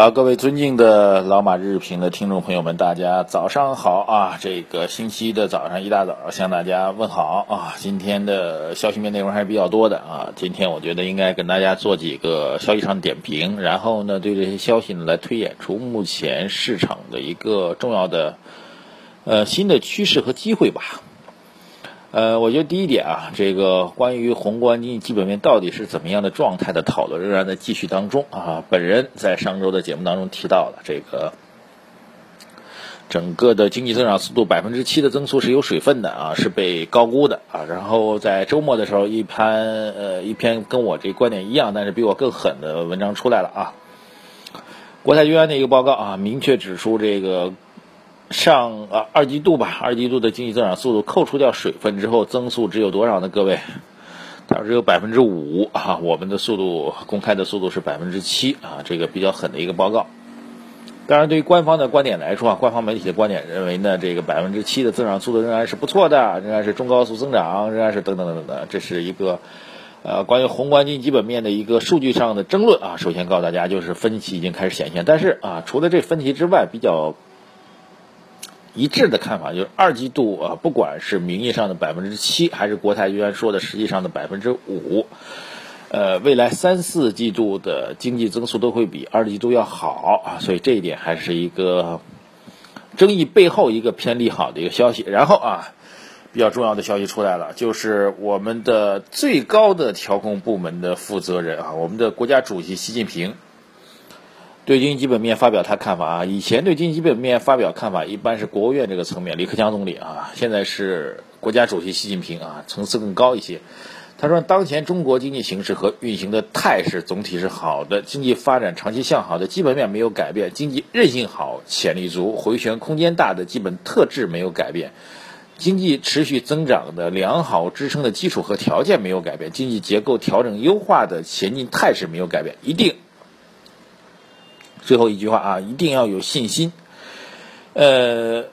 好，各位尊敬的老马日评的听众朋友们，大家早上好啊！这个星期的早上一大早向大家问好啊！今天的消息面内容还是比较多的啊！今天我觉得应该跟大家做几个消息上点评，然后呢，对这些消息呢来推演出目前市场的一个重要的呃新的趋势和机会吧。呃，我觉得第一点啊，这个关于宏观经济基本面到底是怎么样的状态的讨论仍然在继续当中啊。本人在上周的节目当中提到了这个整个的经济增长速度百分之七的增速是有水分的啊，是被高估的啊。然后在周末的时候，一篇呃一篇跟我这观点一样，但是比我更狠的文章出来了啊。国泰君安的一个报告啊，明确指出这个。上啊二季度吧，二季度的经济增长速度扣除掉水分之后，增速只有多少呢？各位，它只有百分之五啊。我们的速度公开的速度是百分之七啊，这个比较狠的一个报告。当然，对于官方的观点来说啊，官方媒体的观点认为呢，这个百分之七的增长速度仍然是不错的，仍然是中高速增长，仍然是等等等等的。这是一个呃关于宏观经济基本面的一个数据上的争论啊。首先告诉大家，就是分歧已经开始显现，但是啊，除了这分歧之外，比较。一致的看法就是二季度啊，不管是名义上的百分之七，还是国泰君安说的实际上的百分之五，呃，未来三四季度的经济增速都会比二季度要好啊，所以这一点还是一个争议背后一个偏利好的一个消息。然后啊，比较重要的消息出来了，就是我们的最高的调控部门的负责人啊，我们的国家主席习近平。对经济基本面发表他看法啊，以前对经济基本面发表看法一般是国务院这个层面，李克强总理啊，现在是国家主席习近平啊，层次更高一些。他说，当前中国经济形势和运行的态势总体是好的，经济发展长期向好的基本面没有改变，经济韧性好、潜力足、回旋空间大的基本特质没有改变，经济持续增长的良好支撑的基础和条件没有改变，经济结构调整优化的前进态势没有改变，一定。最后一句话啊，一定要有信心。呃，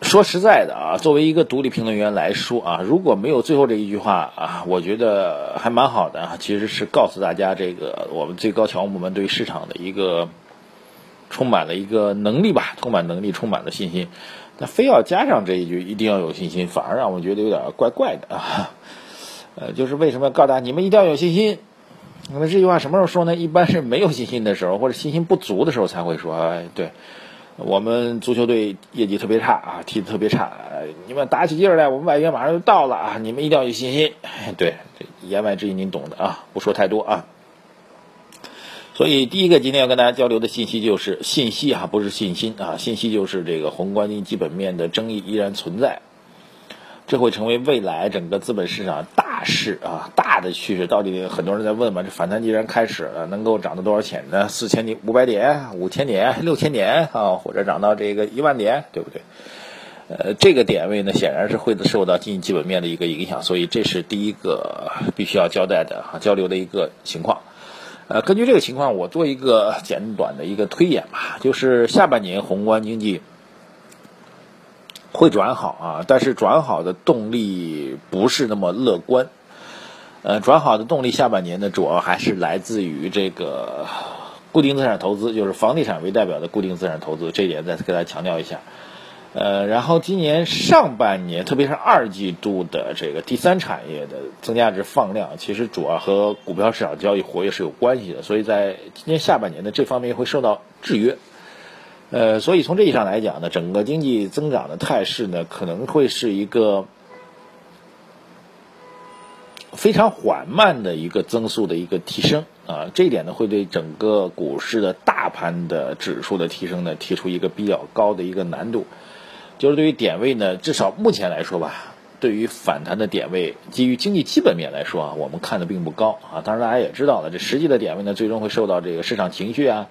说实在的啊，作为一个独立评论员来说啊，如果没有最后这一句话啊，我觉得还蛮好的啊。其实是告诉大家，这个我们最高调控部门对市场的一个充满了一个能力吧，充满能力，充满了信心。那非要加上这一句，一定要有信心，反而让我觉得有点怪怪的啊。呃，就是为什么要告诉大家，你们一定要有信心？那这句话什么时候说呢？一般是没有信心的时候，或者信心不足的时候才会说。哎，对，我们足球队业绩特别差啊，踢得特别差，你们打起劲来，我们外援马上就到了啊，你们一定要有信心。对，言外之意您懂的啊，不说太多啊。所以第一个今天要跟大家交流的信息就是信息啊，不是信心啊，信息就是这个宏观经济基本面的争议依然存在。这会成为未来整个资本市场大势啊，大的趋势。到底很多人在问嘛？这反弹既然开始了，能够涨到多少钱呢？四千点、五百点、五千点、六千点啊，或者涨到这个一万点，对不对？呃，这个点位呢，显然是会受到经济基本面的一个影响，所以这是第一个必须要交代的啊，交流的一个情况。呃，根据这个情况，我做一个简短的一个推演吧，就是下半年宏观经济。会转好啊，但是转好的动力不是那么乐观。呃，转好的动力下半年呢，主要还是来自于这个固定资产投资，就是房地产为代表的固定资产投资，这一点再次给大家强调一下。呃，然后今年上半年，特别是二季度的这个第三产业的增加值放量，其实主要和股票市场交易活跃是有关系的，所以在今年下半年的这方面会受到制约。呃，所以从这意义上来讲呢，整个经济增长的态势呢，可能会是一个非常缓慢的一个增速的一个提升啊，这一点呢，会对整个股市的大盘的指数的提升呢，提出一个比较高的一个难度。就是对于点位呢，至少目前来说吧，对于反弹的点位，基于经济基本面来说啊，我们看的并不高啊。当然，大家也知道了，这实际的点位呢，最终会受到这个市场情绪啊。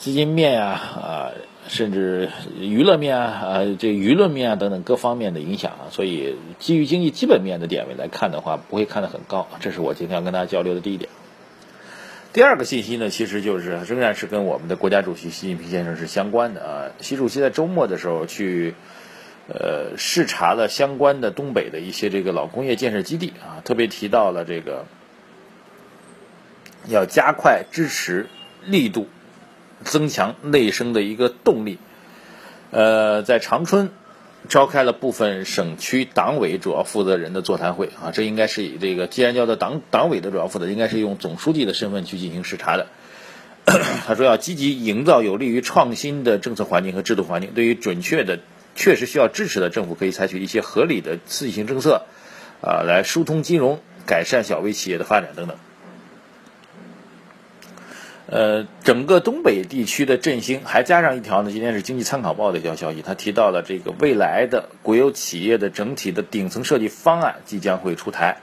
资金面呀，啊，甚至娱乐面啊，啊，这舆论面啊等等各方面的影响啊，所以基于经济基本面的点位来看的话，不会看得很高。这是我今天要跟大家交流的第一点。第二个信息呢，其实就是仍然是跟我们的国家主席习近平先生是相关的啊。习主席在周末的时候去，呃，视察了相关的东北的一些这个老工业建设基地啊，特别提到了这个要加快支持力度，增强内生的一个动力。呃，在长春。召开了部分省区党委主要负责人的座谈会啊，这应该是以这个既然叫做党党委的主要负责，应该是用总书记的身份去进行视察的。他说要积极营造有利于创新的政策环境和制度环境，对于准确的、确实需要支持的，政府可以采取一些合理的刺激性政策，啊，来疏通金融、改善小微企业的发展等等。呃，整个东北地区的振兴，还加上一条呢。今天是经济参考报的一条消息，他提到了这个未来的国有企业的整体的顶层设计方案即将会出台。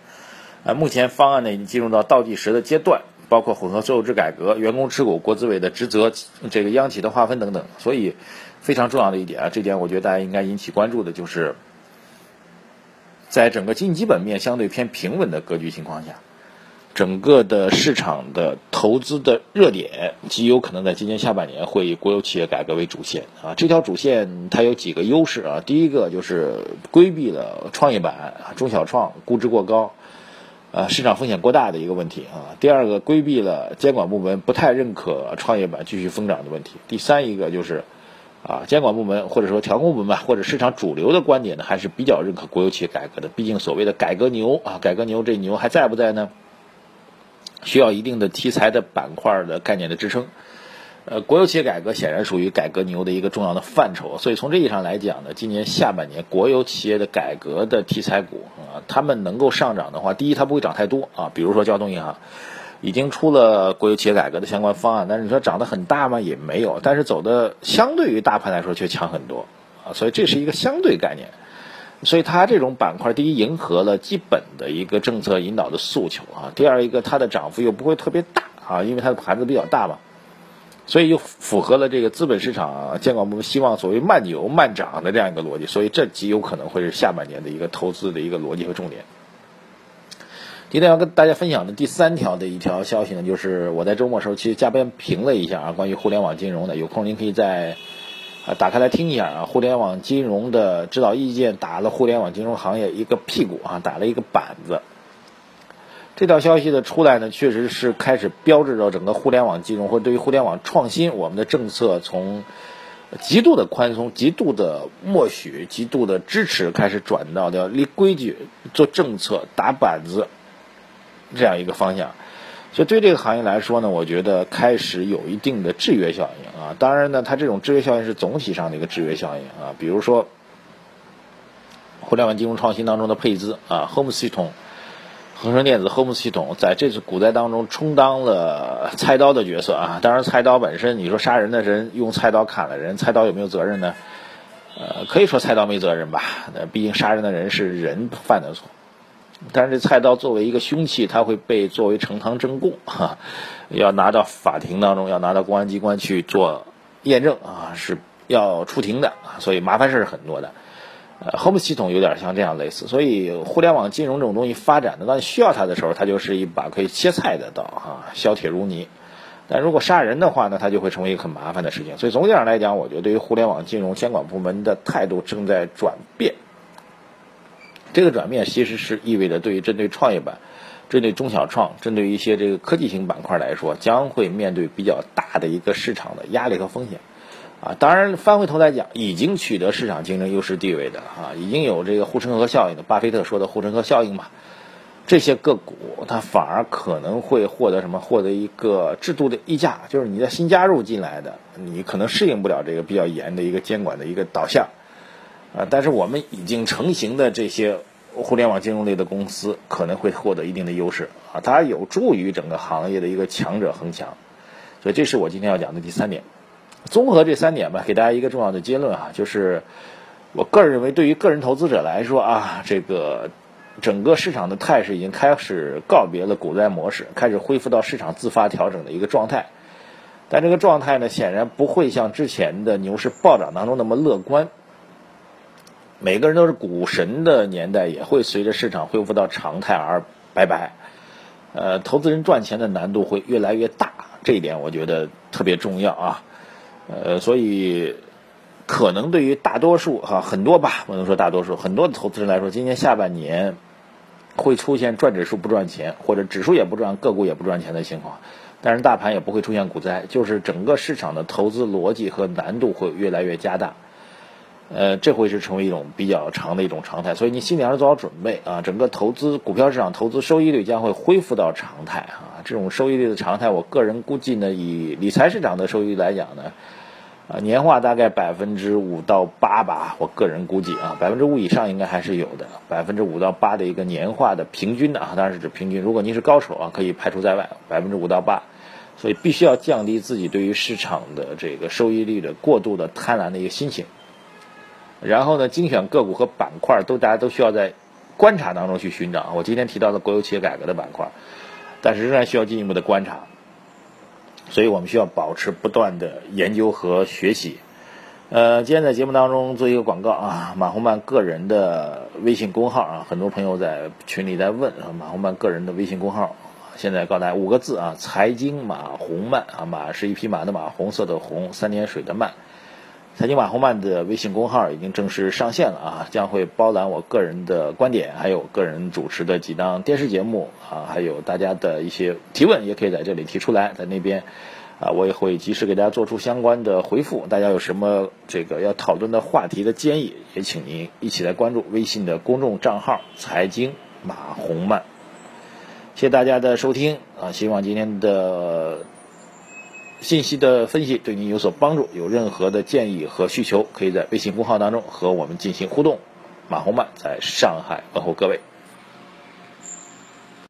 啊，目前方案呢已经进入到倒计时的阶段，包括混合所有制改革、员工持股、国资委的职责、这个央企的划分等等。所以非常重要的一点啊，这点我觉得大家应该引起关注的就是，在整个经济基本面相对偏平稳的格局情况下。整个的市场的投资的热点极有可能在今年下半年会以国有企业改革为主线啊。这条主线它有几个优势啊。第一个就是规避了创业板、中小创估值过高，呃，市场风险过大的一个问题啊。第二个规避了监管部门不太认可创业板继续疯涨的问题。第三一个就是啊，监管部门或者说调控部门吧或者市场主流的观点呢，还是比较认可国有企业改革的。毕竟所谓的改革牛啊，改革牛这牛还在不在呢？需要一定的题材的板块的概念的支撑，呃，国有企业改革显然属于改革牛的一个重要的范畴，所以从这意义上来讲呢，今年下半年国有企业的改革的题材股啊，他们能够上涨的话，第一它不会涨太多啊，比如说交通银行已经出了国有企业改革的相关方案，但是你说涨得很大吗？也没有，但是走的相对于大盘来说却强很多啊，所以这是一个相对概念。所以它这种板块，第一迎合了基本的一个政策引导的诉求啊，第二一个它的涨幅又不会特别大啊，因为它的盘子比较大嘛，所以又符合了这个资本市场监管部门希望所谓慢牛慢涨的这样一个逻辑，所以这极有可能会是下半年的一个投资的一个逻辑和重点。今天要跟大家分享的第三条的一条消息呢，就是我在周末时候其实加班评了一下啊，关于互联网金融的，有空您可以在。啊，打开来听一下啊！互联网金融的指导意见打了互联网金融行业一个屁股啊，打了一个板子。这条消息的出来呢，确实是开始标志着整个互联网金融或对于互联网创新，我们的政策从极度的宽松、极度的默许、极度的支持，开始转到要立规矩、做政策、打板子这样一个方向。所以对这个行业来说呢，我觉得开始有一定的制约效应啊。当然呢，它这种制约效应是总体上的一个制约效应啊。比如说，互联网金融创新当中的配资啊，Home 系统、恒生电子 Home 系统在这次股灾当中充当了菜刀的角色啊。当然，菜刀本身，你说杀人的人用菜刀砍了人，菜刀有没有责任呢？呃，可以说菜刀没责任吧。那毕竟杀人的人是人犯的错。但是这菜刀作为一个凶器，它会被作为呈堂证供，哈，要拿到法庭当中，要拿到公安机关去做验证 啊，是要出庭的，所以麻烦事儿很多的。呃，Home 系统有点像这样类似，所以互联网金融这种东西发展的，当你需要它的时候，它就是一把可以切菜的刀哈，削铁如泥。但如果杀人的话呢，它就会成为一个很麻烦的事情。所以总体上来讲，我觉得对于互联网金融监管部门的态度正在转变。这个转变其实是意味着，对于针对创业板、针对中小创、针对一些这个科技型板块来说，将会面对比较大的一个市场的压力和风险。啊，当然翻回头来讲，已经取得市场竞争优势地位的啊，已经有这个护城河效应的，巴菲特说的护城河效应嘛，这些个股它反而可能会获得什么？获得一个制度的溢价，就是你在新加入进来的，你可能适应不了这个比较严的一个监管的一个导向。啊，但是我们已经成型的这些互联网金融类的公司可能会获得一定的优势啊，它有助于整个行业的一个强者恒强，所以这是我今天要讲的第三点。综合这三点吧，给大家一个重要的结论啊，就是我个人认为，对于个人投资者来说啊，这个整个市场的态势已经开始告别了股灾模式，开始恢复到市场自发调整的一个状态。但这个状态呢，显然不会像之前的牛市暴涨当中那么乐观。每个人都是股神的年代，也会随着市场恢复到常态而拜拜。呃，投资人赚钱的难度会越来越大，这一点我觉得特别重要啊。呃，所以可能对于大多数哈很多吧，不能说大多数，很多的投资人来说，今年下半年会出现赚指数不赚钱，或者指数也不赚，个股也不赚钱的情况。但是大盘也不会出现股灾，就是整个市场的投资逻辑和难度会越来越加大。呃，这会是成为一种比较长的一种常态，所以你心里还是做好准备啊。整个投资股票市场投资收益率将会恢复到常态啊。这种收益率的常态，我个人估计呢，以理财市场的收益率来讲呢，啊，年化大概百分之五到八吧。我个人估计啊，百分之五以上应该还是有的，百分之五到八的一个年化的平均的啊，当然是指平均。如果您是高手啊，可以排除在外，百分之五到八。所以必须要降低自己对于市场的这个收益率的过度的贪婪的一个心情。然后呢，精选个股和板块都大家都需要在观察当中去寻找。我今天提到的国有企业改革的板块，但是仍然需要进一步的观察。所以我们需要保持不断的研究和学习。呃，今天在节目当中做一个广告啊，马红曼个人的微信公号啊，很多朋友在群里在问啊，马红曼个人的微信公号，现在告诉大家五个字啊，财经马红曼啊，马是一匹马的马，红色的红，三点水的曼。财经马红曼的微信公号已经正式上线了啊，将会包揽我个人的观点，还有个人主持的几档电视节目啊，还有大家的一些提问，也可以在这里提出来，在那边啊，我也会及时给大家做出相关的回复。大家有什么这个要讨论的话题的建议，也请您一起来关注微信的公众账号“财经马红曼”。谢谢大家的收听啊，希望今天的。信息的分析对您有所帮助，有任何的建议和需求，可以在微信公号当中和我们进行互动。马红漫在上海问候各位。